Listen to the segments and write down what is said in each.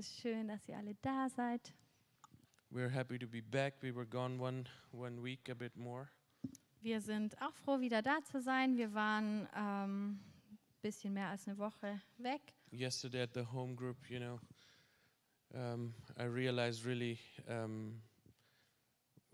Es ist schön, dass ihr alle da seid. We're happy to be back. We were gone one one week, a bit more. Wir sind auch froh, wieder da zu sein. Wir waren ein ähm, bisschen mehr als eine Woche weg. Yesterday at the home group, you know, um, I realized really um,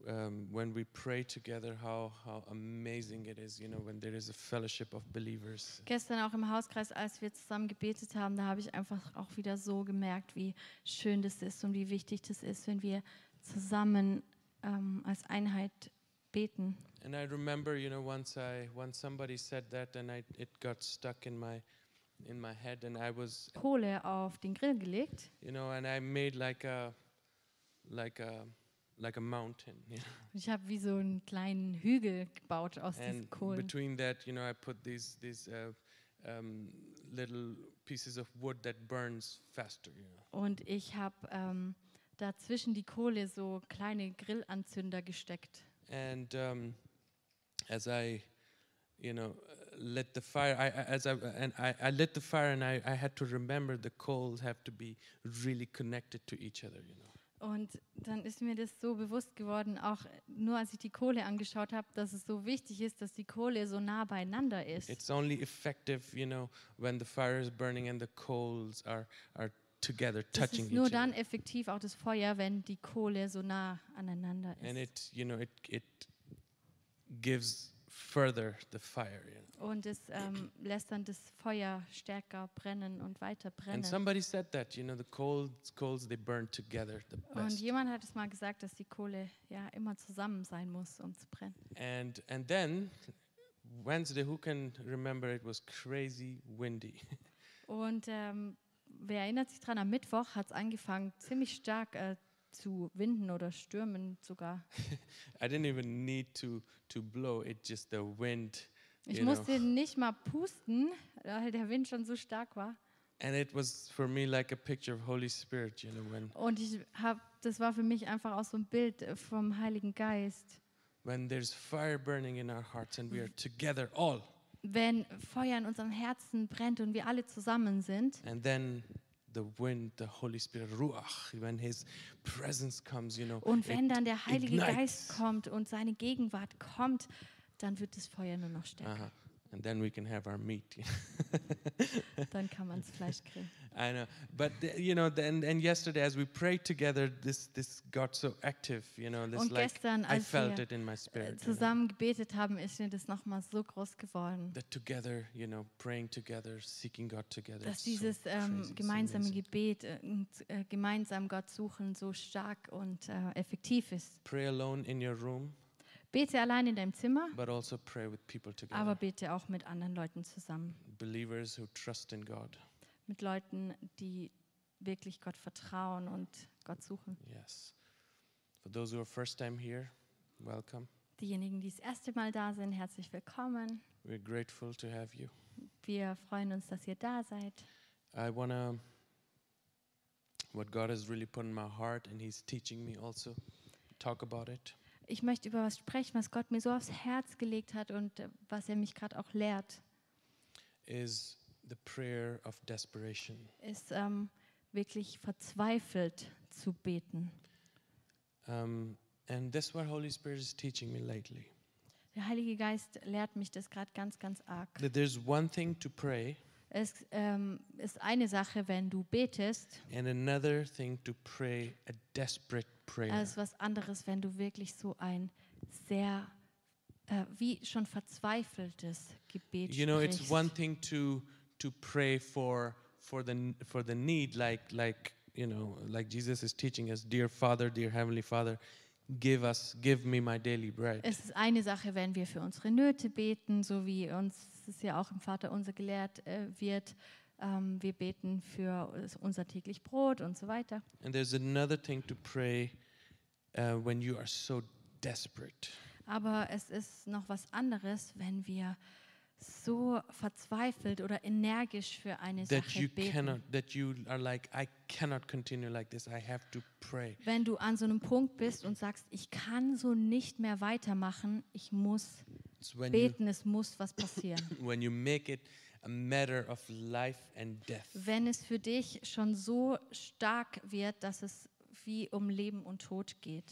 um, when we pray together how how amazing it is, you know, when there is a fellowship of believers. Gestern auch im Hauskreis, als wir zusammen gebetet haben, da habe ich einfach auch wieder so gemerkt, wie schön das ist und wie wichtig das ist, wenn wir zusammen ähm, als Einheit beten. And I remember, you know, once I once somebody said that, and I it got stuck in my in my head, and I was, Kohle auf den Grill gelegt you know, and I made like a like a like a mountain, you know. ich habe wie so einen kleinen Hügel gebaut aus diesen and Kohlen. between that, you know, I put these these uh, um, little pieces of wood that burns faster, you know. Und ich habe ähm, dazwischen die Kohle so kleine Grillanzünder gesteckt. And um, as I, you know, lit the fire, I, I- as I and I, I lit the fire, and I, I had to remember the coals have to be really connected to each other, you know. Und dann ist mir das so bewusst geworden, auch nur als ich die Kohle angeschaut habe, dass es so wichtig ist, dass die Kohle so nah beieinander ist. It's only effective, you know, when the fire is burning and the coals are are together, touching ist nur dann other. effektiv auch das Feuer, wenn die Kohle so nah aneinander And ist. it, you know, it it gives further the fire. Und es ähm, lässt dann das Feuer stärker brennen und weiter And brennen. somebody said that, you know, the coals coals they burn together the Und best. jemand hat es mal gesagt, dass die Kohle ja immer zusammen sein muss, um zu brennen. And and then Wednesday, who can remember it was crazy windy. Und ähm, wer erinnert sich dran, am Mittwoch hat es angefangen, ziemlich stark äh, zu winden oder stürmen sogar. I didn't even need to to blow it, just the wind. Ich you know. musste nicht mal pusten, weil der Wind schon so stark war. And it was for me like a picture of Holy Spirit, you know, when Und ich habe, das war für mich einfach auch so ein Bild vom Heiligen Geist. when there's fire burning in our hearts and we are together all. Wenn Feuer in unserem Herzen brennt und wir alle zusammen sind And then the wind, the Holy Spirit, Ruach, when His presence comes, you know. und wenn dann der Heilige ignites. Geist kommt und seine Gegenwart kommt, dann wird das Feuer nur noch stärker. Uh-huh. And then we can have our meat. Dann kann man das Fleisch grillen. I know, but the- you know, then and yesterday as we prayed together, this this got so active. You know, this Und like gestern, I als felt it in my spirit. Zusammen gebetet haben, ist mir das nochmal so groß geworden. that together, you know, praying together, seeking God together. Dass it's so dieses ähm, gemeinsame. Gebet äh, und äh, gemeinsam Gott suchen so stark und äh, effektiv ist. Pray alone in your room, Bete allein in deinem Zimmer, but also pray with people together. aber bete auch mit anderen Leuten zusammen. Believers who trust in God. Mit Leuten, die wirklich Gott vertrauen und Gott suchen. Yes. For those who are first time here, welcome. Diejenigen, die das erste Mal da sind, herzlich willkommen. We're grateful to have you. Wir freuen uns, dass ihr da seid. I want to, what God has really put in my heart, and He's teaching me also, talk about it, Ich möchte über was sprechen, was Gott mir so aufs Herz gelegt hat und äh, was er mich gerade auch lehrt. is the prayer of desperation. ist ähm, wirklich verzweifelt zu beten. Um, and that's what Holy Spirit is teaching me lately. Der Heilige Geist lehrt mich das gerade ganz, ganz arg. That there's one thing to pray, Es ähm, ist eine Sache, wenn du betest, and another thing to pray a desperate prayer. als was anderes, wenn du wirklich so ein sehr, äh, wie schon verzweifeltes Gebet you know, it's sprichst. one thing to to pray for for the for the need, like like you know, like Jesus is teaching us, dear Father, dear Heavenly Father, give us, give me my daily bread. Es ist eine Sache, wenn wir für unsere Nöte beten, so wie uns es ja auch im Vater unser gelehrt äh, wird. Ähm, wir beten für unser täglich Brot und so weiter. And there's another thing to pray uh, when you are so desperate. Aber es ist noch was anderes, wenn wir so verzweifelt oder energisch für eine that Sache you beten. cannot that you are like i cannot continue like this i have to pray Wenn du an so einem Punkt bist und sagst, ich kann so nicht mehr weitermachen, ich muss beten, es muss was passieren. you when you make it a matter of life and death. Wenn es für dich schon so stark wird, dass es wie um Leben und Tod geht.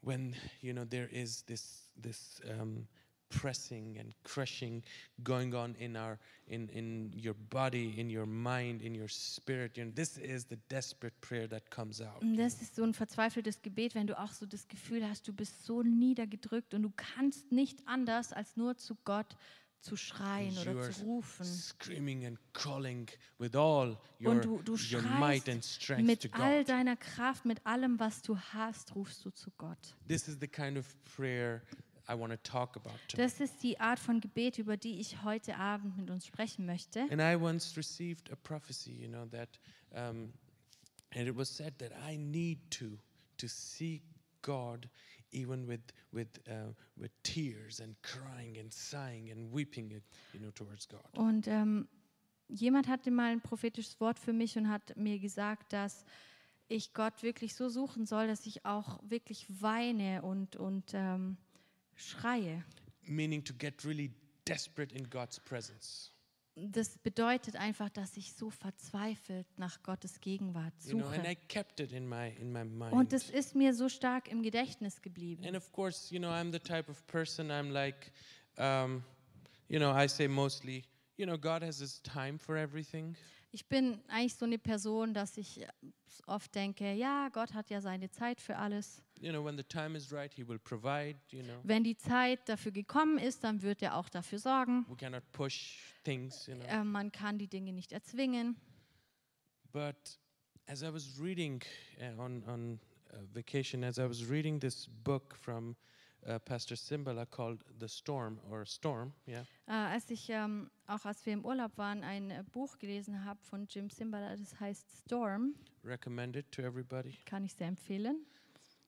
When you know there is this this um, pressing and crushing going on in our in in your body, in your mind, in your spirit. You know, this is the desperate prayer that comes out. Und das ist so ein verzweifeltes Gebet, wenn du auch so das Gefühl hast, du bist so niedergedrückt und du kannst nicht anders, als nur zu Gott zu schreien You oder zu rufen. your, Und du, du schreist mit all deiner Kraft, mit allem, was du hast, rufst du zu Gott. This is the kind of prayer I want to talk about tonight. Das ist die Art von Gebet, über die ich heute Abend mit uns sprechen möchte. And I once received a prophecy, you know, that, um, and it was said that I need to to seek God even with with uh, with tears and crying and sighing and weeping, it, you know, towards God. Und ähm, jemand hatte mal ein prophetisches Wort für mich und hat mir gesagt, dass ich Gott wirklich so suchen soll, dass ich auch wirklich weine und, und ähm, schreie. Meaning to get really desperate in God's presence. Das bedeutet einfach, dass ich so verzweifelt nach Gottes Gegenwart You know, suche. kept it in my in my mind. Und es ist mir so stark im Gedächtnis geblieben. And of course, you know, I'm the type of person I'm like, um, you know, I say mostly, you know, God has His time for everything. Ich bin eigentlich so eine Person, dass ich oft denke, ja, Gott hat ja seine Zeit für alles. You know, right, provide. You know, Wenn die Zeit dafür gekommen ist, dann wird er auch dafür sorgen. we cannot push things. You know, Äh, man kann die Dinge nicht erzwingen. but as I was reading uh, on on uh, vacation, as I was reading this book from uh, Pastor Simbala called "The Storm" or "Storm," yeah. Äh, als ich ähm, auch als wir im Urlaub waren, ein äh, Buch gelesen habe von Jim Simbala, das heißt Storm, recommended to everybody. kann ich sehr empfehlen.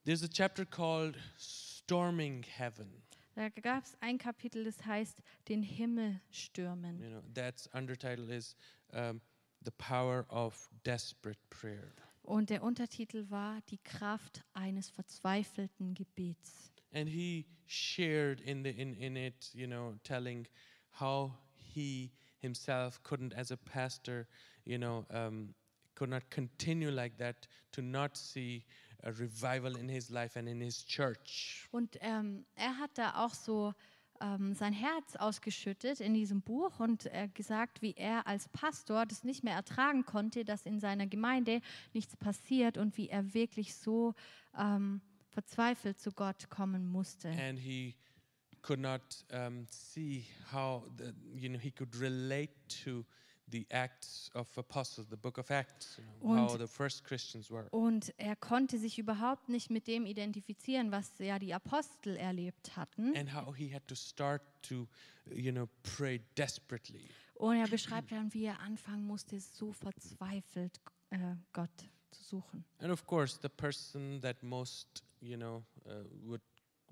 There's a chapter called "Storming Heaven." Da gab es ein Kapitel, das heißt den Himmel stürmen. You know, that's undertitle is um, the power of desperate prayer. Und der Untertitel war die Kraft eines verzweifelten Gebets. And he shared in the in, in it, you know, telling how he himself couldn't, as a pastor, you know, um, could not continue like that to not see a revival in his life and in his church. Und ähm, er hat da auch so ähm, sein Herz ausgeschüttet in diesem Buch und äh, gesagt, wie er als Pastor das nicht mehr ertragen konnte, dass in seiner Gemeinde nichts passiert und wie er wirklich so ähm, verzweifelt zu Gott kommen musste. And he could not um, see how the, you know he could relate to the Acts of Apostles, the Book of Acts, you know, how Und- the first Christians were. Und er konnte sich überhaupt nicht mit dem identifizieren, was ja die Apostel erlebt hatten. and how he had to start to you know pray desperately Und er beschreibt dann, wie er anfangen musste, so verzweifelt äh, Gott zu suchen. and of course the person that most you know uh, would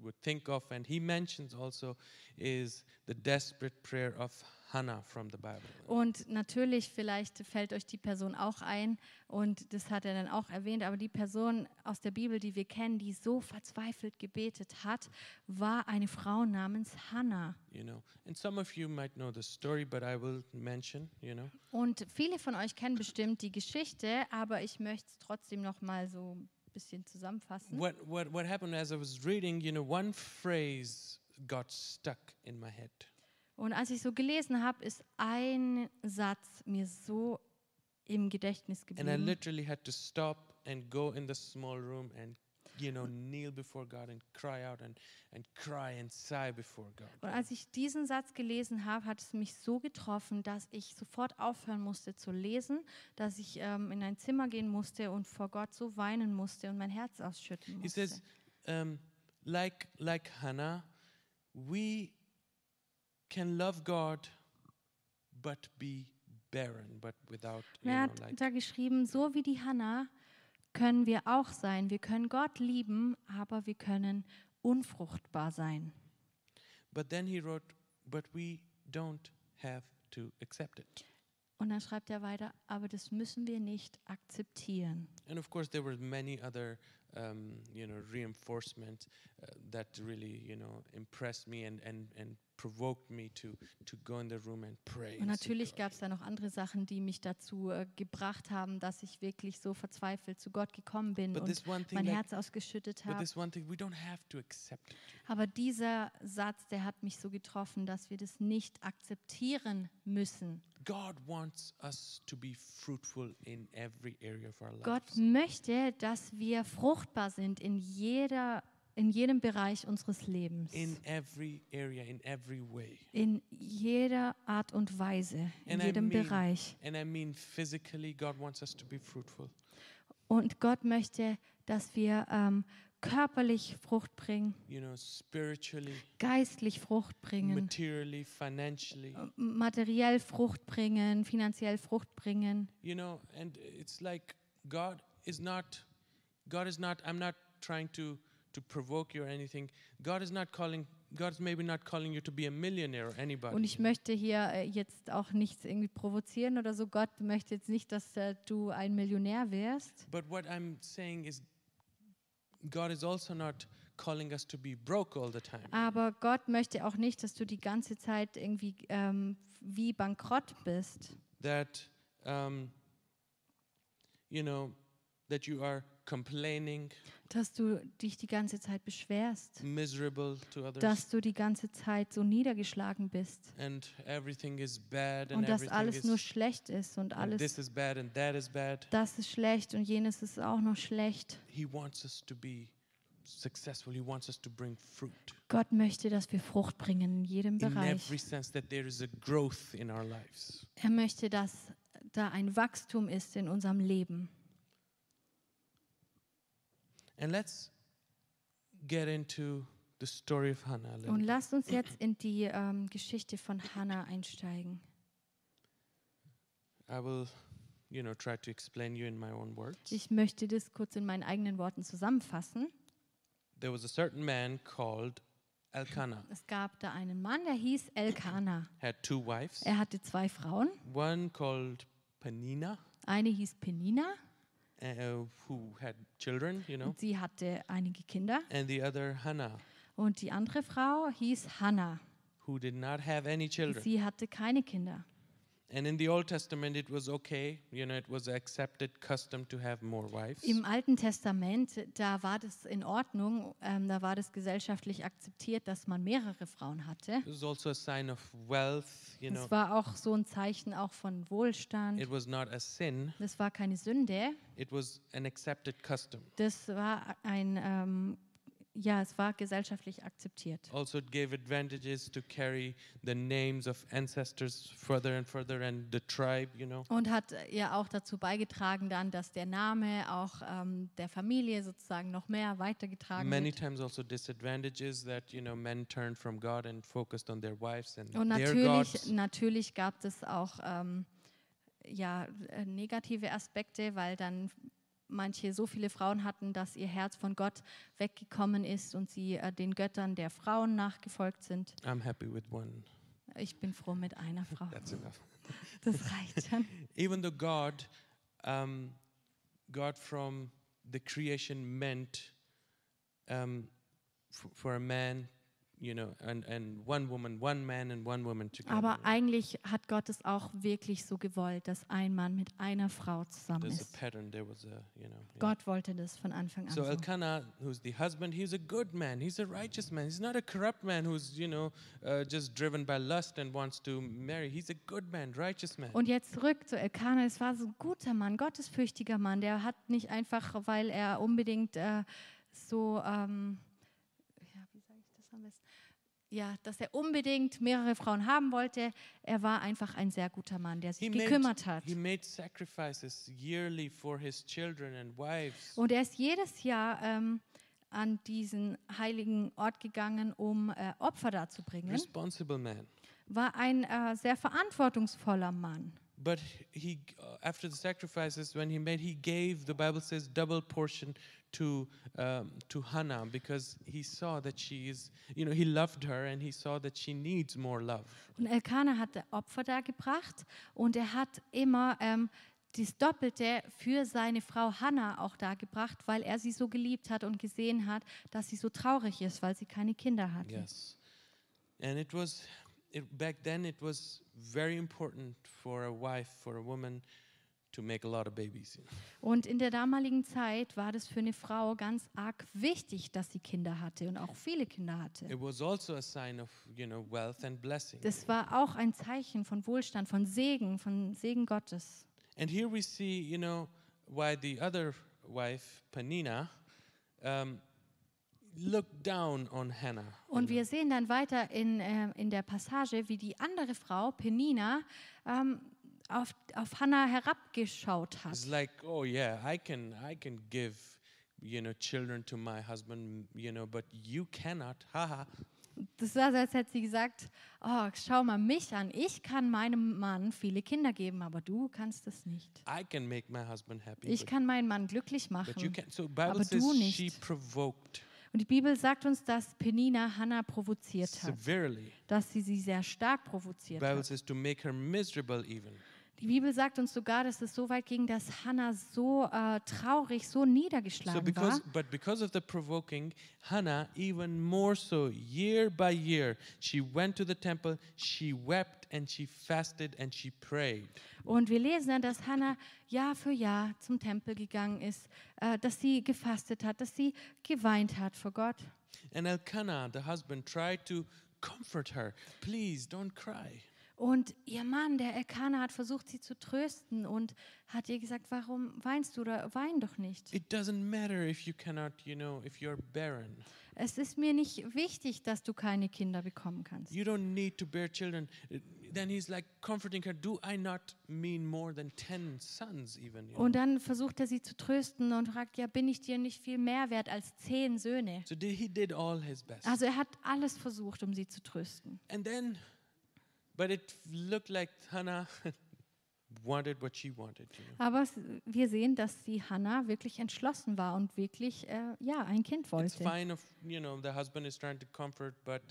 would think of. And he mentions also is the desperate prayer of hannah from the bible. Und natürlich, vielleicht fällt euch die Person auch ein und das hat er dann auch erwähnt, aber die Person aus der Bibel, die wir kennen, die so verzweifelt gebetet hat, war eine Frau namens Hannah. you know and some of you might know the story but i will mention you know. Und viele von euch kennen bestimmt die Geschichte, aber ich möchte es trotzdem noch mal so bisschen zusammenfassen. what what what happened as i was reading you know one phrase got stuck in my head Und als ich so gelesen habe, ist ein Satz mir so im Gedächtnis And I geblieben. literally had to stop and go in the small room and, you know, kneel before God and cry out and, and cry and sigh before God. Und als ich diesen Satz gelesen habe, hat es mich so getroffen, dass ich sofort aufhören musste zu lesen, dass ich ähm, in ein Zimmer gehen musste und vor Gott so weinen musste und mein Herz ausschütten He musste. says, um, like, like Hannah, we can love God but be barren, but without, you er know, hat like, da geschrieben, so wie die Hannah können wir auch sein. Wir können Gott lieben, aber wir können unfruchtbar sein. but then he wrote, but we don't have to accept it. Und dann schreibt er weiter, aber das müssen wir nicht akzeptieren. And of course, there were many other, um, you know, reinforcement uh, that really, you know, impressed me and, and, and provoked me to to go in the room and pray. Und natürlich gab es da noch andere Sachen, die mich dazu äh, gebracht haben, dass ich wirklich so verzweifelt zu Gott gekommen bin But und mein like, Herz ausgeschüttet habe. Aber dieser Satz, der hat mich so getroffen, dass wir das nicht akzeptieren müssen. God wants us to be fruitful in every area of our Gott möchte, dass wir fruchtbar sind in, jeder, in jedem Bereich unseres Lebens. In every area, in every way. in jeder Art und Weise, in And I jedem mean- Bereich. And I mean physically, God wants us to be fruitful. Und Gott möchte, dass wir ähm, körperlich Frucht bringen, You know, spiritually, geistlich Frucht bringen, materially, financially. materiell Frucht bringen, finanziell Frucht bringen. You know, and it's like God is not, God is not, I'm not trying to, to provoke you or anything. God is not calling, God's maybe not calling you to be a millionaire or anybody. Und ich möchte hier äh, jetzt auch nichts irgendwie provozieren oder so. Gott möchte jetzt nicht, dass äh, du ein Millionär wirst. But what I'm saying is, God is also not calling us to be broke all the time. Aber Gott möchte auch nicht, dass du die ganze Zeit irgendwie ähm, wie bankrott bist. That, um, you know, that you are complaining, Dass du dich die ganze Zeit beschwerst. miserable to others, dass du die ganze Zeit so niedergeschlagen bist and everything is bad, and und dass alles nur schlecht ist und and this alles is bad, and that is bad. das ist schlecht und jenes ist auch noch schlecht. He wants us to be successful. He wants us to bring fruit Gott möchte, dass wir Frucht bringen in jedem in every Bereich. sense, that there is a growth in our lives. Er möchte, dass da ein Wachstum ist in unserem Leben. And let's get into the story of Hannah. Und lasst uns jetzt in die ähm, Geschichte von Hannah einsteigen. I will, you know, try to explain you in my own words. Ich möchte das kurz in meinen eigenen Worten zusammenfassen. There was a certain man called Elkanah, Es gab da einen Mann, der hieß Elkanah. had two wives, Er hatte zwei Frauen. one called Penina, Eine hieß Penina uh, who had children, you know, und sie hatte einige Kinder. and the other Hannah, Und die andere Frau hieß Hannah. who did not have any children. Sie hatte keine Kinder. And in the Old Testament, it was okay, you know, it was accepted custom to have more wives. Im Alten Testament, da war das in Ordnung, ähm, da war das gesellschaftlich akzeptiert, dass man mehrere Frauen hatte. It was also a sign of wealth, you know. Es war auch so ein Zeichen auch von Wohlstand. It was not a sin, Das war keine Sünde. it was an accepted custom. Das war ein, ähm, ja, es war gesellschaftlich akzeptiert. Also, it gave advantages to carry the names of ancestors further and further and the tribe, you know. Und hat äh, ja auch dazu beigetragen dann, dass der Name auch ähm, der Familie sozusagen noch mehr weitergetragen Many wird. times also disadvantages that, you know, men turned from God and focused on their wives and Und their natürlich, gods. natürlich gab es auch ähm, ja, äh, negative Aspekte, weil dann manche so viele Frauen hatten, dass ihr Herz von Gott weggekommen ist und sie äh, den Göttern der Frauen nachgefolgt sind. I'm happy with one. Ich bin froh mit einer Frau. That's enough. Das reicht schon. Even though God, um, God from the creation meant um, for a man, you know, and, and one woman, one man and one woman together. Aber eigentlich hat Gott es auch wirklich so gewollt, dass ein Mann mit einer Frau zusammen There's a ist. pattern. There was a, you know. yeah. Gott wollte das von Anfang an So so. Elkanah, who's the husband, he's a good man. He's a righteous man. He's not a corrupt man who's, you know, uh, just driven by lust and wants to marry. He's a good man, righteous man. Und jetzt zurück zu Elkanah. Es war so ein guter Mann, gottesfürchtiger Mann. Der hat nicht einfach, weil er unbedingt äh, so, ähm, ja, wie sage ich das am besten? Ja, dass er unbedingt mehrere Frauen haben wollte. Er war einfach ein sehr guter Mann, der sich He gekümmert hat. He made sacrifices yearly for his children and wives. Und er ist jedes Jahr ähm, an diesen heiligen Ort gegangen, um äh, Opfer darzubringen. Responsible man. War ein äh, sehr verantwortungsvoller Mann. But he, uh, after the sacrifices, when he made, he gave, the Bible says, double portion to, um, to Hannah because he saw that she is, you know, he loved her and he saw that she needs more love. Und Elkanah hatte Opfer dargebracht und er hat immer ähm, das Doppelte für seine Frau Hannah auch dargebracht, weil er sie so geliebt hat und gesehen hat, dass sie so traurig ist, weil sie keine Kinder hatte. Yes. And it was, it, back then, it was very important for a wife, for a woman, to make a lot of babies. Und in der damaligen Zeit war das für eine Frau ganz arg wichtig, dass sie Kinder hatte und auch viele Kinder hatte. It was also a sign of, you know, wealth and blessing. Das war auch ein Zeichen von Wohlstand, von Segen, von Segen Gottes. And here we see, you know, why the other wife, Panina, um, looked down on Hannah. you Und wir sehen dann weiter in, äh, in der Passage, wie die andere Frau, Penina, ähm, auf, auf Hannah herabgeschaut hat. It's like, oh yeah, I can, I can give, you know, children to my husband, you know, but you cannot. Haha. Das war so, als hätte sie gesagt, oh, schau mal mich an, ich kann meinem Mann viele Kinder geben, aber du kannst es nicht. I can make my husband happy, Ich kann meinen Mann glücklich machen. So aber du nicht. Und die Bibel sagt uns, dass Penina Hannah provoziert hat, severely. dass sie sie sehr stark provoziert Bible hat. says to make her miserable even. Die Bibel sagt uns sogar, dass es so weit ging, dass Hannah so äh, traurig, so So niedergeschlagen because, war. but because of the provoking, Hannah, even more so, year by year, she went to the temple, she wept and she fasted and she prayed. Und wir lesen dass Hannah Jahr für Jahr zum Tempel gegangen ist, äh, dass sie gefastet hat, dass sie geweint hat vor Gott. And Elkanah, the husband, tried to comfort her. Please don't cry. Und ihr Mann, der Elkanah, hat versucht, sie zu trösten und hat ihr gesagt, warum weinst du oder wein doch nicht. It doesn't matter if you cannot, you know, if you're barren. Es ist mir nicht wichtig, dass du keine Kinder bekommen kannst. You don't need to bear children. Then he's like comforting her. Do I not mean more than 10 sons, even? You know? Und dann versucht er sie zu trösten und fragt, ja, bin ich dir nicht viel mehr wert als zehn Söhne? So did, he did all his best. Also er hat alles versucht, um sie zu trösten. And then, but it looked like Hannah wanted what she wanted, you know. Aber wir sehen, dass die Hannah wirklich entschlossen war und wirklich, äh, ja, ein Kind It's wollte. fine if, you know, the husband is trying to comfort, but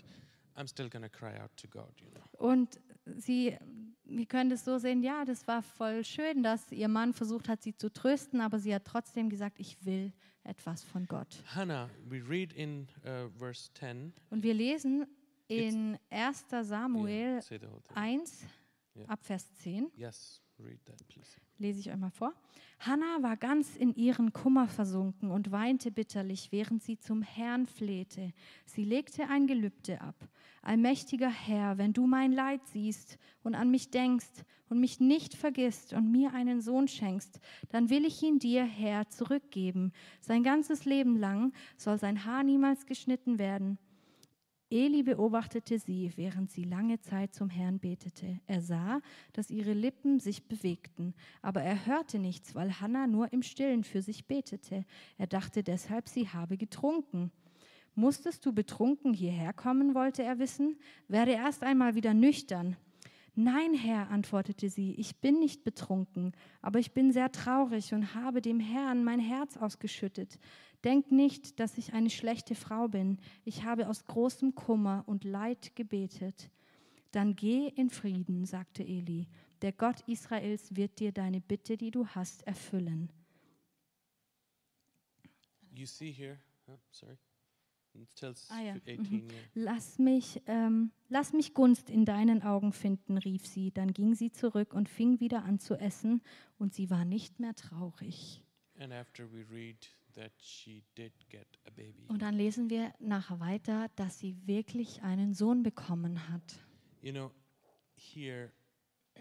I'm still to cry out to God, you know. Und sie, wir können das so sehen, ja, das war voll schön, dass ihr Mann versucht hat, sie zu trösten, aber sie hat trotzdem gesagt, ich will etwas von Gott. Hannah, we read in uh, verse 10. Und wir lesen in 1. Yeah, Samuel say the whole thing. 1, Ja. ab Vers 10. Yes, read that, please. lese ich euch mal vor. Hannah war ganz in ihren Kummer versunken und weinte bitterlich, während sie zum Herrn flehte. Sie legte ein Gelübde ab. Allmächtiger Herr, wenn du mein Leid siehst und an mich denkst und mich nicht vergisst und mir einen Sohn schenkst, dann will ich ihn dir, Herr, zurückgeben. Sein ganzes Leben lang soll sein Haar niemals geschnitten werden. Eli beobachtete sie, während sie lange Zeit zum Herrn betete. Er sah, dass ihre Lippen sich bewegten, aber er hörte nichts, weil Hannah nur im Stillen für sich betete. Er dachte deshalb, sie habe getrunken. Musstest du betrunken hierher kommen, wollte er wissen? Werde erst einmal wieder nüchtern. Nein, Herr, antwortete sie, ich bin nicht betrunken, aber ich bin sehr traurig und habe dem Herrn mein Herz ausgeschüttet. Denk nicht, dass ich eine schlechte Frau bin. Ich habe aus großem Kummer und Leid gebetet. Dann geh in Frieden, sagte Eli. Der Gott Israels wird dir deine Bitte, die du hast, erfüllen. You see here, oh, sorry, Ah, ja, 18, yeah. Lass mich, ähm, lass mich Gunst in deinen Augen finden, rief sie. Dann ging sie zurück und fing wieder an zu essen, und sie war nicht mehr traurig. And after we read that she did get a baby. Und dann lesen wir nachher weiter, dass sie wirklich einen Sohn bekommen hat. You know, here,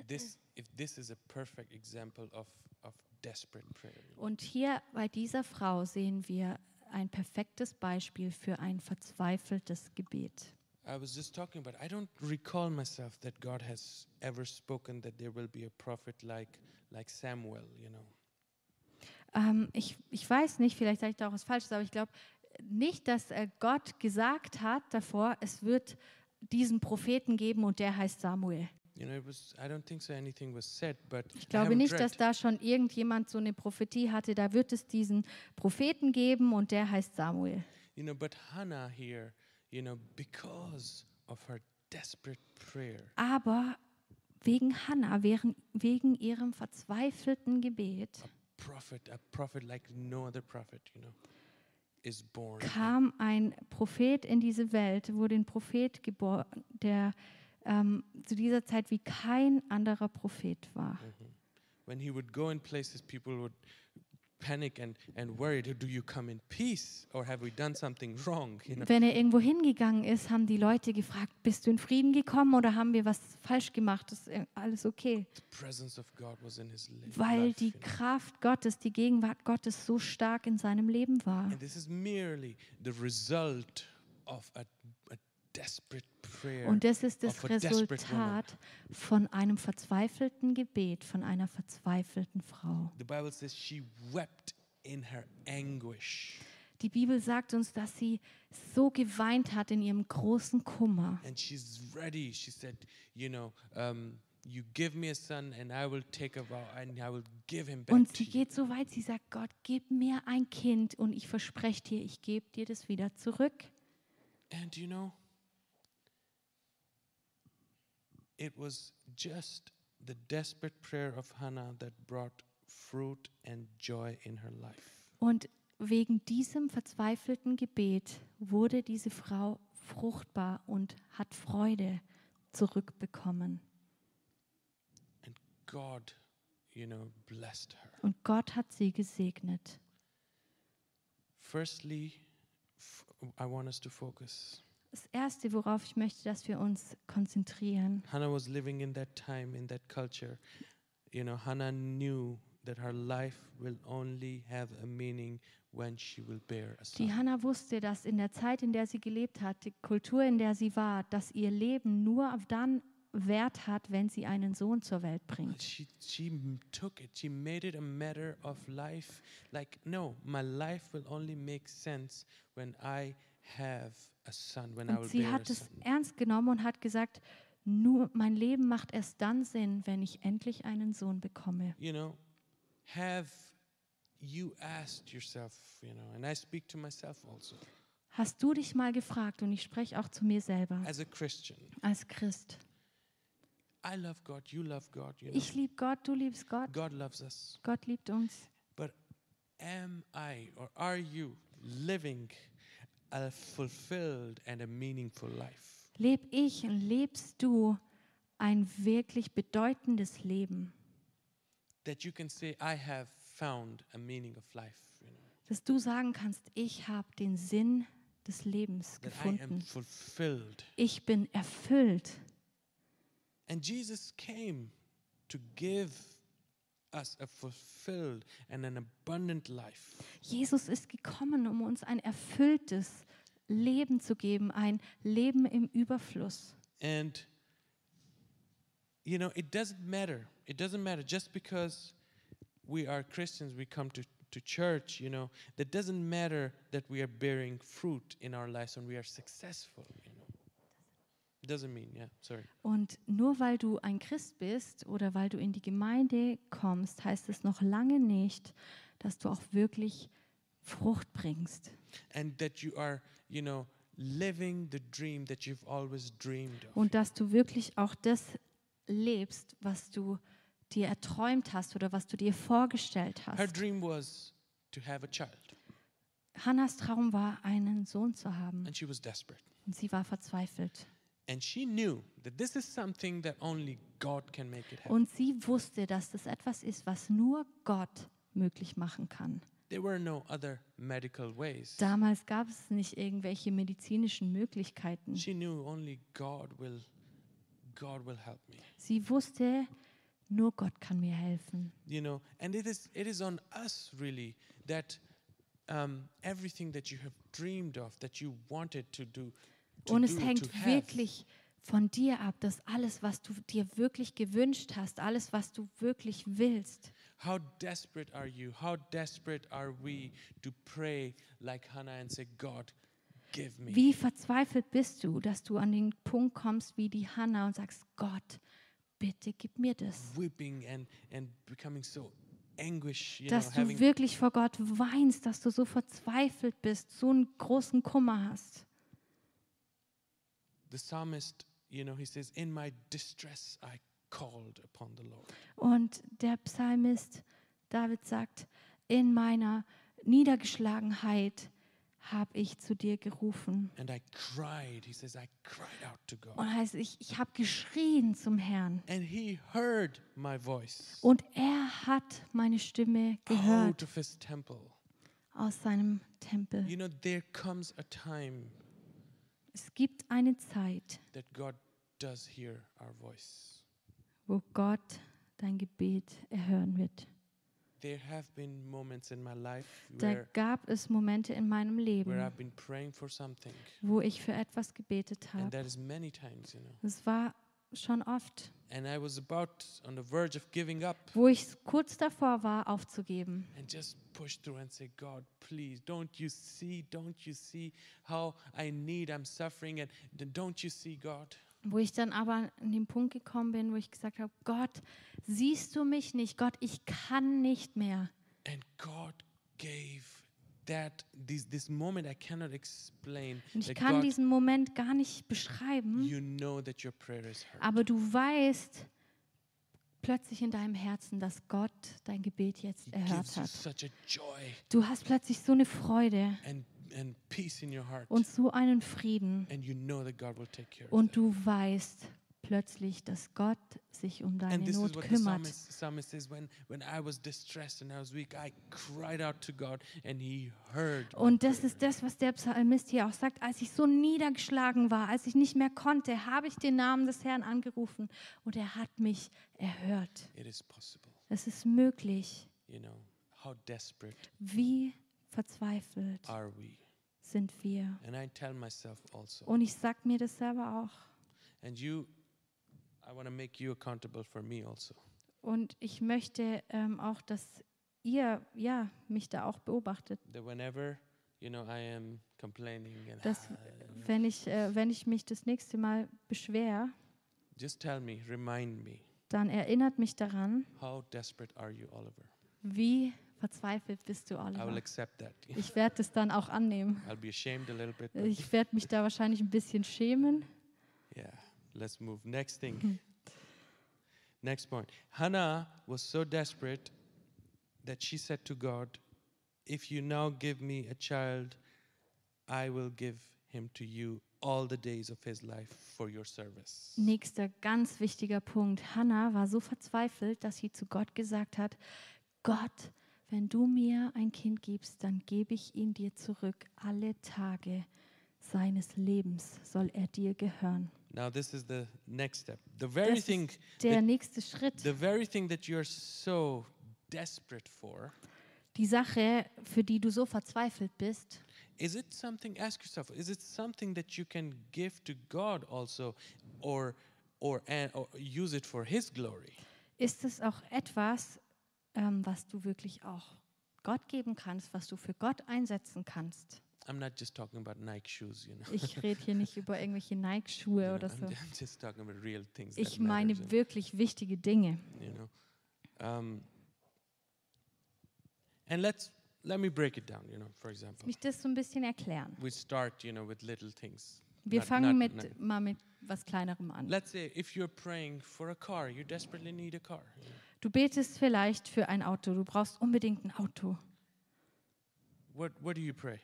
this if this is a perfect example of of desperate prayer. Und hier bei dieser Frau sehen wir ein perfektes Beispiel für ein verzweifeltes Gebet. I was just talking about. I don't recall myself that God has ever spoken that there will be a prophet like like Samuel. You know. Ähm, ich, ich weiß nicht, vielleicht sage ich da auch was Falsches, aber ich glaube nicht, dass äh, Gott gesagt hat davor, es wird diesen Propheten geben und der heißt Samuel. You know, it was. I don't think so. Anything was said, but Ich glaube nicht, dass da schon irgendjemand so eine Prophetie hatte. Da wird es diesen Propheten geben und der heißt Samuel. You know, but Hannah here, you know, because of her desperate prayer, Aber wegen Hannah, wegen, wegen ihrem verzweifelten Gebet, prophet, a prophet like no other prophet, you know. kam ein Prophet in diese Welt, wurde ein Prophet geboren, der ähm, zu dieser Zeit wie kein anderer Prophet war. When he would go in places, people would panic and, and worry do you come in peace or have we done something wrong? You know? Wenn er irgendwo hingegangen ist, haben die Leute gefragt, bist du in Frieden gekommen oder haben wir was falsch gemacht? Ist alles okay? Weil die. Kraft Gottes, die Gegenwart Gottes so stark in seinem Leben war. And this is merely the result of a. Und das ist das. Resultat von einem verzweifelten Gebet von einer verzweifelten Frau. The Bible says she wept in her anguish. Die Bibel sagt uns, dass sie so geweint hat in ihrem großen Kummer. And she's ready. She said, You know, um, you give me a son and I will take a vow and I will give him back Und sie geht so weit, sie sagt, Gott, gib mir ein Kind und ich verspreche dir, ich gebe dir das wieder zurück. And you know, it was just the desperate prayer of Hannah that brought fruit and joy in her life. Und wegen diesem verzweifelten Gebet wurde diese Frau fruchtbar und hat Freude zurückbekommen. And God, you know, blessed her. Und Gott hat sie gesegnet. Firstly, I want us to focus. Das Erste, worauf ich möchte, dass wir uns konzentrieren. Hannah was living in that time, in that culture. You know, Hannah knew that her life will only have a meaning when she will bear a Die son. Hannah wusste, dass in der Zeit, in der sie gelebt hat, die Kultur, in der sie war, dass ihr Leben nur dann Wert hat, wenn sie einen Sohn zur Welt bringt. She, she took it. She made it a matter of life. Like, no, my life will only make sense when I have a son, when I Und sie hat es ernst genommen und hat gesagt, nur mein Leben macht erst dann Sinn, wenn ich endlich einen Sohn bekomme. You know, have you asked yourself, you know, and I speak to myself also, Hast du dich mal gefragt, und ich spreche auch zu mir selber. As a Christian, als Christ, I love God, you love God, you know, ich liebe Gott, du liebst Gott, God loves us. Gott liebt uns. But am I or are you living a fulfilled and a meaningful life? Leb ich und lebst du ein wirklich bedeutendes Leben, That you can say, I have found a meaning of life, you know, dass du sagen kannst, ich habe den Sinn des Lebens that gefunden. Ich bin erfüllt. And Jesus came to give us a fulfilled and an abundant life. Jesus ist gekommen, um uns ein erfülltes Leben zu geben, ein Leben im Überfluss. And, you know, it doesn't matter. It doesn't matter just because we are Christians, we come to, to church, you know, that doesn't matter that we are bearing fruit in our lives and we are successful, you know. Doesn't mean, yeah, sorry. Und nur weil du ein Christ bist oder weil du in die Gemeinde kommst, heißt es noch lange nicht, dass du auch wirklich Frucht bringst. And that you are, you know, living the dream that you've always dreamed of. Und dass du wirklich auch das lebst, was du dir erträumt hast oder was du dir vorgestellt Her hast. dream was to have a child, Hannas Traum war, einen Sohn zu haben. and she was desperate. Und sie war verzweifelt. And she knew that this is something that only God can make it happen. Und sie wusste, dass das etwas ist, was nur Gott möglich machen kann. There were no other medical ways. Damals gab es nicht irgendwelche medizinischen Möglichkeiten. She knew only God will God will help me. Sie wusste, nur Gott kann mir helfen. You know, and it is it is on us really that um, everything that you have dreamed of, that you wanted to do, Und es hängt wirklich von dir ab, dass alles, was du dir wirklich gewünscht hast, alles, was du wirklich willst, How desperate are you? How desperate are we to pray like Hannah and say, God, give me. wie verzweifelt bist du, dass du an den Punkt kommst wie die Hannah und sagst, Gott, bitte gib mir das. Weeping and, and becoming so anguish, you Dass know, du wirklich vor Gott weinst, dass du so verzweifelt bist, so einen großen Kummer hast. The psalmist, you know, he says, In my distress I called upon the Lord. Und der Psalmist David sagt, in meiner Niedergeschlagenheit habe ich zu dir gerufen. And I cried. He says, I cried out to God. Und heißt, ich, ich habe geschrien zum Herrn. And he heard my voice Und er hat meine Stimme gehört out of his temple. aus seinem Tempel. You know, there comes a time Es gibt eine Zeit, that God does hear our voice. wo Gott dein Gebet erhören wird. There have been moments in my life Da gab es Momente in meinem where Leben, I've been praying for something. wo ich für etwas gebetet habe. Es war schon oft, And I was about on the verge of giving up wo ich kurz davor war, aufzugeben. and just push through and say, God, please, don't you see, don't you see how I need, I'm suffering, and don't you see, God? Wo ich dann aber an den Punkt gekommen bin, wo ich gesagt habe, Gott, siehst du mich nicht? Gott, ich kann nicht mehr. And God gave that this this moment I cannot explain. Und ich kann God, diesen Moment gar nicht beschreiben, you know that your prayer is heard. aber du weißt plötzlich in deinem Herzen, dass Gott dein Gebet jetzt erhört hat. such a joy Du hast plötzlich so eine Freude and and peace in your heart, und so einen Frieden and you know that God will take care of und du weißt plötzlich, dass Gott sich um And deine Not kümmert. Und das ist das, was der Psalmist hier auch sagt. Als ich so niedergeschlagen war, als ich nicht mehr konnte, habe ich den Namen des Herrn angerufen und er hat mich erhört. It is possible. Es ist möglich. You know, how desperate Wie verzweifelt are we? sind wir? And I tell myself also, Und ich sage mir das selber auch. and you, also. Und ich möchte ähm, auch, dass ihr ja, mich da auch beobachtet. That whenever, you know, I am complaining and Dass, wenn, ich, äh, wenn ich mich das nächste Mal beschwer, just tell me, remind me, dann erinnert mich daran, how desperate are you, Oliver? wie verzweifelt bist du, Oliver. Ich werde es dann auch annehmen. I'll be ashamed a little bit. but Ich werde mich da wahrscheinlich ein bisschen schämen. Yeah, let's move. Next thing. Next point. Hannah was so desperate that she said to God, If you now give me a child, I will give him to you all the days of his life for your service. Nächster ganz wichtiger Punkt. Hannah war so verzweifelt, dass sie zu Gott gesagt hat, Gott, wenn du mir ein Kind gibst, dann gebe ich ihn dir zurück. Alle Tage seines Lebens soll er dir gehören. Now, this is the next step. The very Das thing, der that- nächste Schritt. the very thing that you're so desperate for, Die Sache, für die du so verzweifelt bist, is it something? Ask yourself: Is it something that you can give to God also, or, or, and, or use it for His glory? ist es auch etwas, ähm, was du wirklich auch Gott geben kannst, was du für Gott einsetzen kannst. I'm not just talking about Nike shoes, you know. Ich rede hier nicht über irgendwelche Nike-Schuhe You know, oder so. I'm just talking about real things. Ich meine matters, wirklich wichtige Dinge. you know. Um, and let's let me break it down. You know, for example, Lass mich das so ein bisschen erklären. we start, you know, with little things. Wir Not- fangen not- mit, mal mit was Kleinerem an. Let's say if you're praying for a car, you desperately need a car. you know. Du betest vielleicht für ein Auto. Du brauchst unbedingt ein Auto. What what do you pray?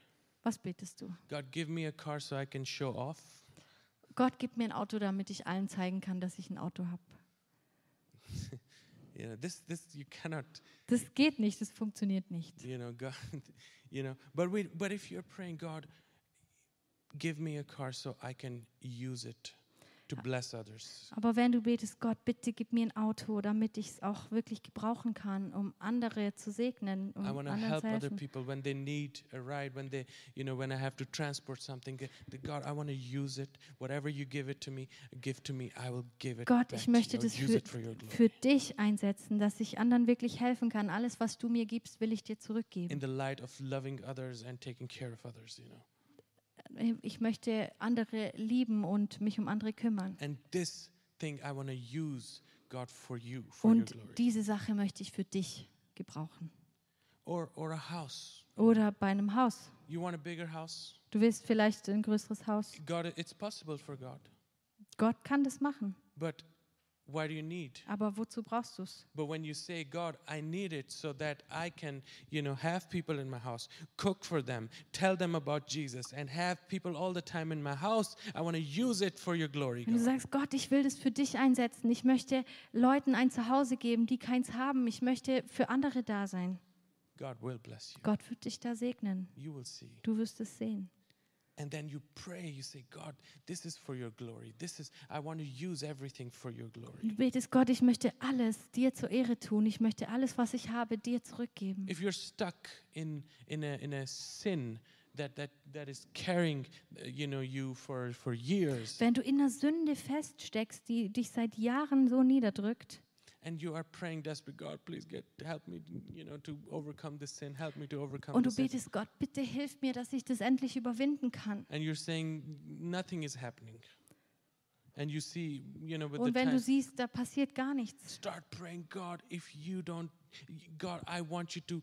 Was betest du? God, give me a car so I can show off. Gott gib mir ein Auto, damit ich allen zeigen kann, dass ich ein Auto habe. You know, this this you cannot. Das geht nicht, das funktioniert nicht. You know, God. You know, but we but if you're praying, God, give me a car so I can use it. Aber wenn du betest, Gott, bitte gib mir ein Auto, damit ich es auch wirklich gebrauchen kann, um andere zu segnen, um I want to anderen help zu other helfen. people when they need a ride, when they, you know, when I have to transport something. God, I want to use it. Whatever you give it to me, give to me. I will give it Gott, ich to möchte das use für, für dich einsetzen, dass ich anderen wirklich helfen kann. Alles, was du mir gibst, will ich dir In zurückgeben. the light of loving others and taking care of others, you know. Ich möchte andere lieben und mich um andere kümmern. And this thing I want to use God for you, for your Und glory. diese Sache möchte ich für dich gebrauchen. Or or a house. Oder bei einem Haus. You want a bigger house? Du willst vielleicht ein größeres Haus. God, it's possible for God. Gott kann das machen. But why do you need? Aber wozu brauchst du es? But when you say, God, I need it so that I can, you know, have people in my house, cook for them, tell them about Jesus, and have people all the time in my house, I want to use it for your glory. Wenn du God. sagst, Gott, ich will das für dich einsetzen. Ich möchte Leuten ein Zuhause geben, die keins haben. Ich möchte für andere da sein. God will bless you. Gott wird dich da segnen. You will see. Du wirst es sehen. And then you pray, you say, God, this is for your glory. This is, I want to use everything for your glory. Du betest, Gott, ich möchte alles dir zur Ehre tun. Ich möchte alles, was ich habe, dir zurückgeben. If you're stuck in, in, a, in a sin that, that, that is carrying, uh, you know, you for, for years, Wenn du in der Sünde feststeckst, die dich seit Jahren so niederdrückt, and you are praying desperate, God, please get, help me, you know, to overcome this sin. Help me to overcome und du betest, Gott, bitte hilf mir, dass ich das endlich überwinden kann. And you're saying nothing is happening. And you see, you know, with Und the wenn time, du siehst, da passiert gar nichts, start praying god if you don't god i want you to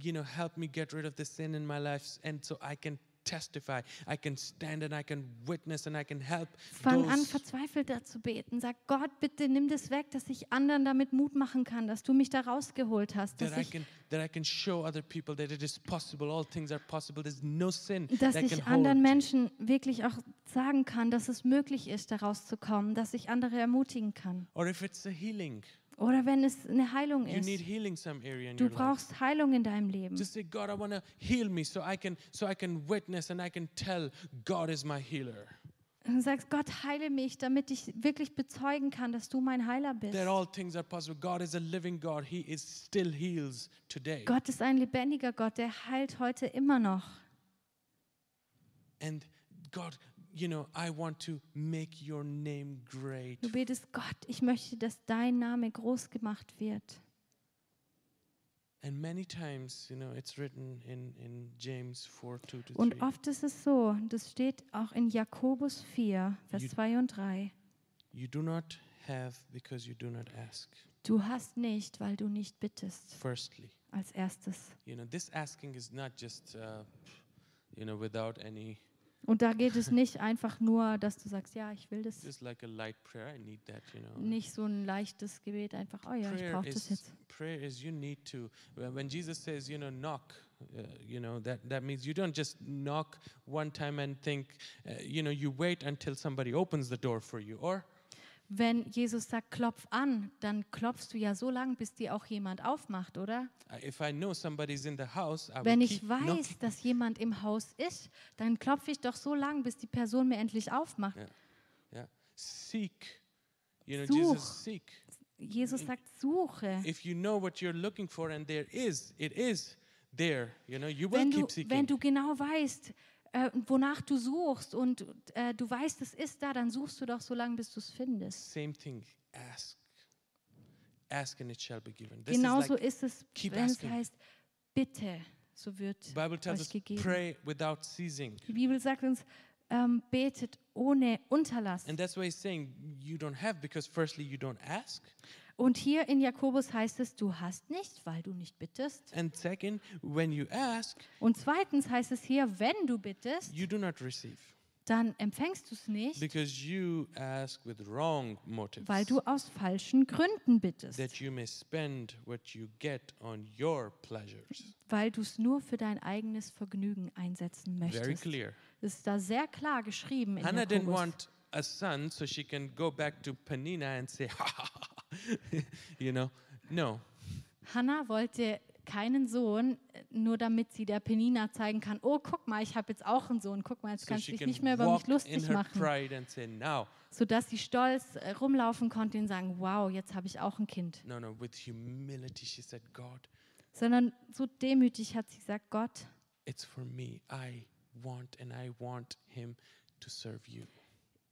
you know help me get rid of the sin in my life and so i can testify i can stand and i can witness and i can help fang an, verzweifelt da zu beten. Sag, Gott, bitte nimm das weg, dass ich anderen damit Mut machen kann, dass du mich da rausgeholt hast, dass that i ich, can that i can show other people that it is possible all things are possible there's no sin dass that ich can anderen Menschen wirklich auch sagen kann, dass es möglich ist, da rauszukommen, dass ich andere ermutigen kann. or if it's a healing Oder wenn es eine Heilung you need ist. healing some area in Du your life brauchst Heilung in deinem Leben. just say god i want to heal me so i can so i can witness and i can tell god is my healer Und du sagst, Gott, heile mich, damit ich wirklich bezeugen kann, dass du mein Heiler bist. is a living god he is still heals today Gott ist ein lebendiger Gott, der heilt heute immer noch. And God, you know, I want to make your name great. Du betest, Gott, ich möchte, dass dein Name groß gemacht wird. And many times, you know, it's written in, in James 4 2 to 3. Und oft ist es so, das steht auch in Jakobus 4, Vers You- 2 und 3. You do not have because you do not ask. Du hast nicht, weil du nicht bittest, Firstly, als erstes. you know, this asking is not just, uh, you know, without any, Und da geht es nicht einfach nur, dass du sagst, ja, ich will das. like a light prayer. I need that, you know. Nicht so ein leichtes Gebet, einfach, oh ja, ich prayer brauche das jetzt. prayer is you need to when jesus says you know knock uh, you know that that means you don't just knock one time and think uh, you know you wait until somebody opens the door for you or Wenn Jesus sagt, klopf an, dann klopfst du ja so lange, bis dir auch jemand aufmacht, oder? uh, if i know somebody's in the house i Wenn ich weiß, knocking. dass jemand im Haus ist, dann klopfe ich doch so lange, bis die Person mir endlich aufmacht. Ja. yeah seek you know Such. jesus seek Jesus sagt, suche. if you know what you're looking for and there is it is there you know you will Wenn du, keep seeking wenn du genau weißt, äh, wonach du suchst und äh, du weißt, es ist da, dann suchst du doch so lange, bis du es findest. same thing ask ask and it shall be given this is Genauso like ist es, wenn es asking. heißt, bitte, so wird The Bible tells euch gegeben. pray without ceasing. Die Bibel sagt uns, ähm, betet ohne Unterlass. And that's why he's saying you don't have because firstly you don't ask Und hier in Jakobus heißt es, du hast nicht, weil du nicht bittest. and second when you ask Und zweitens heißt es hier, wenn du bittest, you do not receive dann empfängst du es nicht, because you ask with wrong motives weil du aus falschen Gründen bittest. that you may spend what you get on your pleasures. Weil du es nur für dein eigenes Vergnügen einsetzen Very möchtest. clear. Das ist da sehr klar geschrieben in Hannah didn't Jakobus. want a son so she can go back to Penina and say, ha ha ha, you know. No, Hannah wollte keinen Sohn, nur damit sie der Penina zeigen kann, oh, guck mal, ich habe jetzt auch einen Sohn, guck mal, jetzt so kannst du dich nicht mehr über mich lustig machen. say, now, Sodass sie stolz äh, rumlaufen konnte und sagen, wow, jetzt habe ich auch ein Kind. no, no. With humility, she said, God, Sondern so demütig hat sie gesagt, Gott, it's for me. I want and I want him to serve you.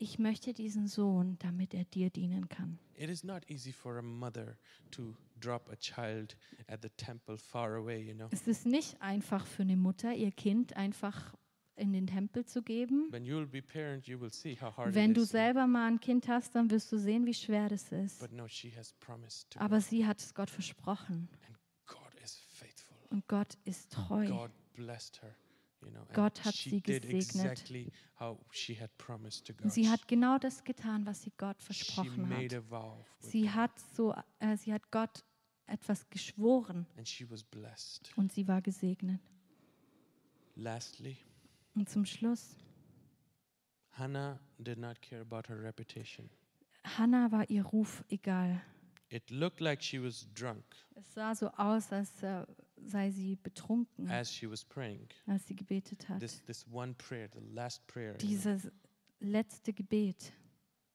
Ich möchte diesen Sohn, damit er dir dienen kann. It is not easy for a mother to drop a child at the temple far away, you know. Es ist nicht einfach für eine Mutter, ihr Kind einfach in den Tempel zu geben. When you will be parent, you will see how hard Wenn it du is. selber mal ein Kind hast, dann wirst du sehen, wie schwer das ist. But no, she has promised to Aber sie hat es Gott versprochen. and God is faithful. Und Gott ist treu. God blessed her, You know, and Gott hat sie gesegnet. exactly sie hat genau das getan, was sie Gott versprochen hat. Sie hat so, äh, sie hat Gott etwas geschworen und sie war gesegnet. Lastly, Und zum Schluss, Hannah did not care about her reputation. Hannah war ihr Ruf egal. It looked like she was drunk Es sah so aus, als äh, sei sie betrunken, as she was praying. als sie gebetet hat. This this one prayer, the last prayer. you know. Dieses letzte Gebet.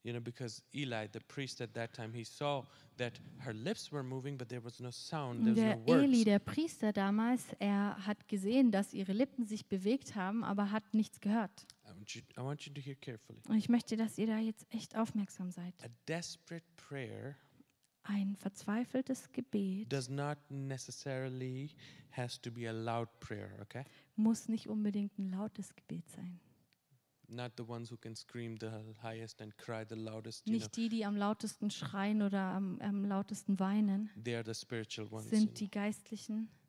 You know, because Eli, the priest at that time, he saw that her lips were moving, but there was no sound, there Der was no words. Eli, der Priester damals, er hat gesehen, dass ihre Lippen sich bewegt haben, aber hat nichts gehört. I want, you, I want you to hear carefully. Und ich möchte, dass ihr da jetzt echt aufmerksam seid. A desperate prayer Ein verzweifeltes Gebet does not necessarily has to be a loud prayer, okay? muss nicht unbedingt ein lautes Gebet sein. Not the ones who can scream the highest and cry the loudest. You know, Nicht die, die am lautesten schreien oder am, am lautesten weinen, they are the spiritual ones. sind die Geistlichen. know.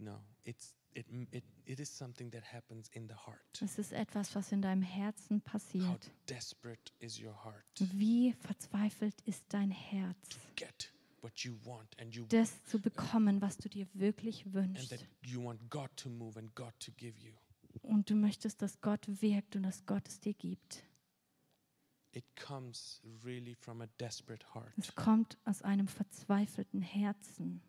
No, it's it, it it is something that happens in the heart. Es ist etwas, was in deinem Herzen How passiert. desperate is your heart Wie verzweifelt ist dein Herz, to get what you want and you das zu bekommen, was du dir wirklich and wünschst. that you want God to move and God to give you. Und du möchtest, dass Gott wirkt und dass Gott es dir gibt. It comes really from a desperate heart. Es kommt aus einem verzweifelten Herzen.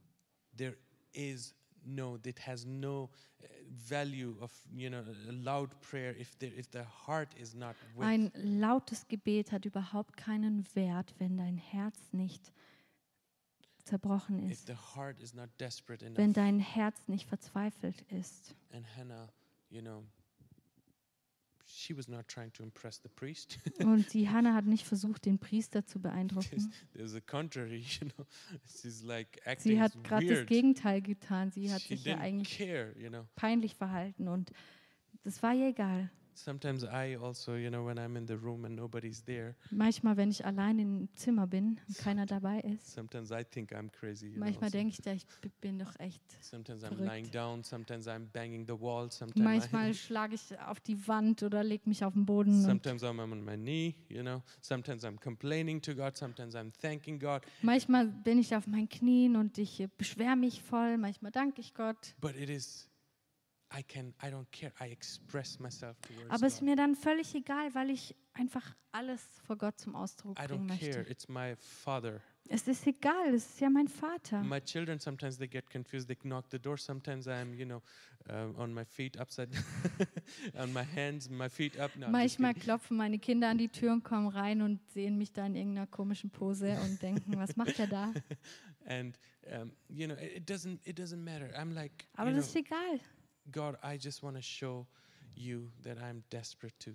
There is no, it has no uh, value of you know a loud prayer if there if the heart is not with. Ein lautes Gebet hat überhaupt keinen Wert, wenn dein Herz nicht zerbrochen if ist, the heart is not desperate enough. wenn dein Herz nicht verzweifelt ist. and Hannah, you know, she was not trying to impress the priest. Und die Hannah hat nicht versucht, den Priester zu beeindrucken. There's a contrary, you know. She's like acting Sie hat gerade das. Gegenteil getan. Sie hat she sich ja eigentlich care, you know. peinlich verhalten und das war ihr egal. Sometimes I also, you know, when I'm in the room and nobody's there, Manchmal, wenn ich allein im Zimmer bin und keiner dabei ist, sometimes I think I'm crazy. Manchmal denke ich, ich bin doch echt. Sometimes I'm lying down, sometimes I'm banging the wall, sometimes, Manchmal schlage ich auf die Wand oder lege mich auf den Boden. Sometimes I'm on my knee, you know. Sometimes I'm complaining to God, sometimes I'm thanking God. manchmal bin ich auf meinen Knien und ich beschwere mich voll. Manchmal danke ich Gott. But it is, I can, I don't care. I express myself towards Aber es ist God. mir dann völlig egal, weil ich einfach alles vor Gott zum Ausdruck I bringen don't care. möchte. It's my father. Es ist egal, es ist ja mein Vater. My children sometimes they get confused. They knock the door. Sometimes I'm, you know, uh, on my feet upside, on my hands, my feet up. No, I'm just Manchmal kidding. klopfen meine Kinder an die Tür und kommen rein und sehen mich da in irgendeiner komischen Pose und denken, was macht er da? and um, you know, it, doesn't, it doesn't matter. I'm like, Aber you das know, ist egal. God, I just want to show you that I'm desperate to,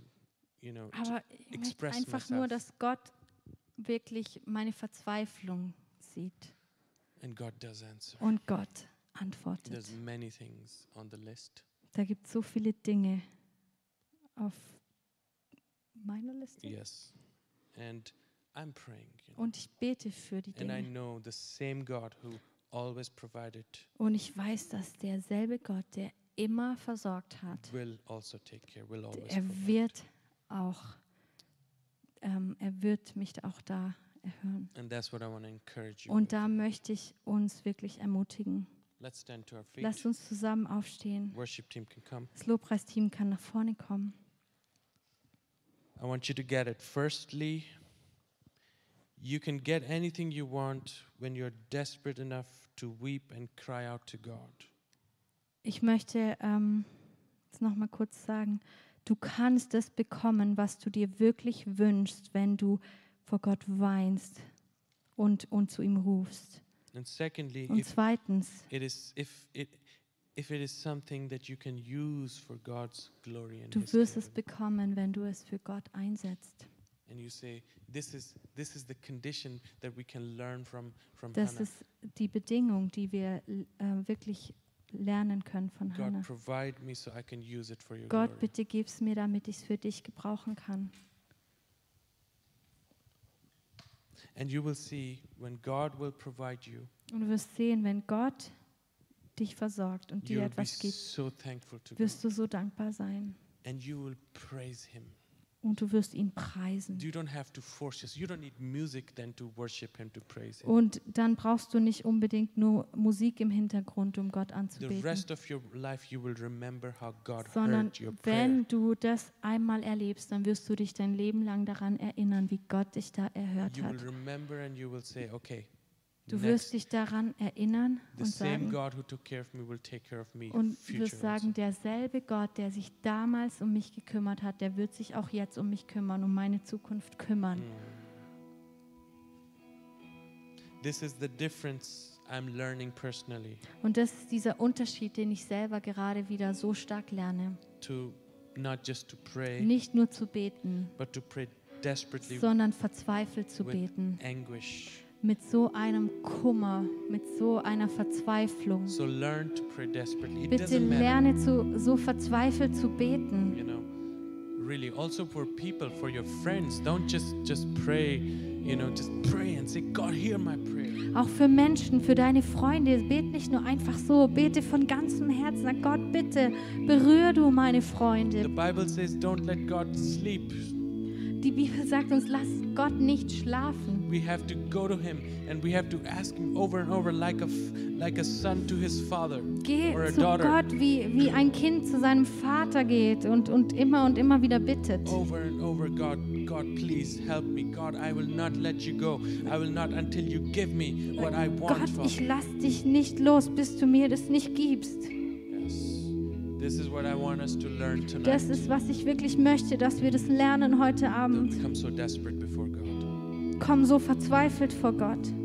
you know, to- Aber ich möchte express einfach nur, myself. dass Gott wirklich meine Verzweiflung sieht. and God does answer. Und Gott antwortet. There's many things on the list. Da gibt es so viele Dinge auf meiner Liste. Yes, and I'm praying. You know, Und ich bete für die and I Dinge. know the same God who always provided Und ich weiß, dass derselbe Gott, der immer versorgt hat, also care. Er wird auch, ähm, er wird mich auch da erhören. And that's what I want to encourage you. Und da möchte ich uns wirklich ermutigen. Let's stand to our feet. Lasst uns zusammen aufstehen. Das Lobpreisteam kann nach vorne kommen. I want you to get it. Firstly, you can get anything you want when you're desperate enough to weep and cry out to God. Ich möchte ähm, jetzt noch mal kurz sagen, du kannst es bekommen, was du dir wirklich wünschst, wenn du vor Gott weinst und, und zu ihm rufst. And secondly, Und if zweitens, it is if it if it is something that you can use for God's glory and du wirst es bekommen, wenn du es für Gott einsetzt. and you say this is this is the condition that we can learn from from Das Hannah. ist die Bedingung, die wir äh, wirklich lernen können von God Hannah. provide me so I can use it for your Gott, glory. bitte gib's mir, damit ich es für dich gebrauchen kann. And you will see when God will provide you, Und du wirst sehen, wenn Gott dich versorgt und dir etwas gibt, so wirst du so dankbar sein And you will praise Him. Und du wirst ihn preisen. Und dann brauchst du nicht unbedingt nur Musik im Hintergrund, um Gott anzubeten, sondern wenn du das einmal erlebst, dann wirst du dich dein Leben lang daran erinnern, wie Gott dich da erhört You will hat. remember and you will say, okay, Du wirst dich daran erinnern und sagen, und wirst sagen, derselbe Gott, der sich damals um mich gekümmert hat, der wird sich auch jetzt um mich kümmern, um meine Zukunft kümmern. also. Mm. Personally Und das ist dieser Unterschied, den ich selber gerade wieder so stark lerne. Nicht nur zu beten, sondern verzweifelt zu beten. anguish. Mit so einem Kummer, mit so einer Verzweiflung. So learn to pray desperately. It Bitte lerne zu, so verzweifelt zu beten. you know. Really, also for people, for your friends, don't just just pray, you know, just pray and say, God, hear my prayer. Auch für Menschen, für deine Freunde. Bet nicht nur einfach so, bete von ganzem Herzen. Sag Gott, bitte berühr du meine The Freunde. Bible says, don't let God sleep. Die Bibel sagt uns, lass Gott nicht schlafen. We have to go to Him and we have to ask Him over and over, like a like a son to his father Geh or a zu daughter. Gott, wie, wie ein Kind zu seinem Vater geht und, und immer und immer wieder bittet. over and over god god please help me god i will not let you go i will not until you give me what i want Gott, ich lass dich nicht los, bis du mir das nicht gibst. Das ist, was ich wirklich möchte, dass wir das lernen heute Abend. become so desperate before god Komm so verzweifelt vor Gott.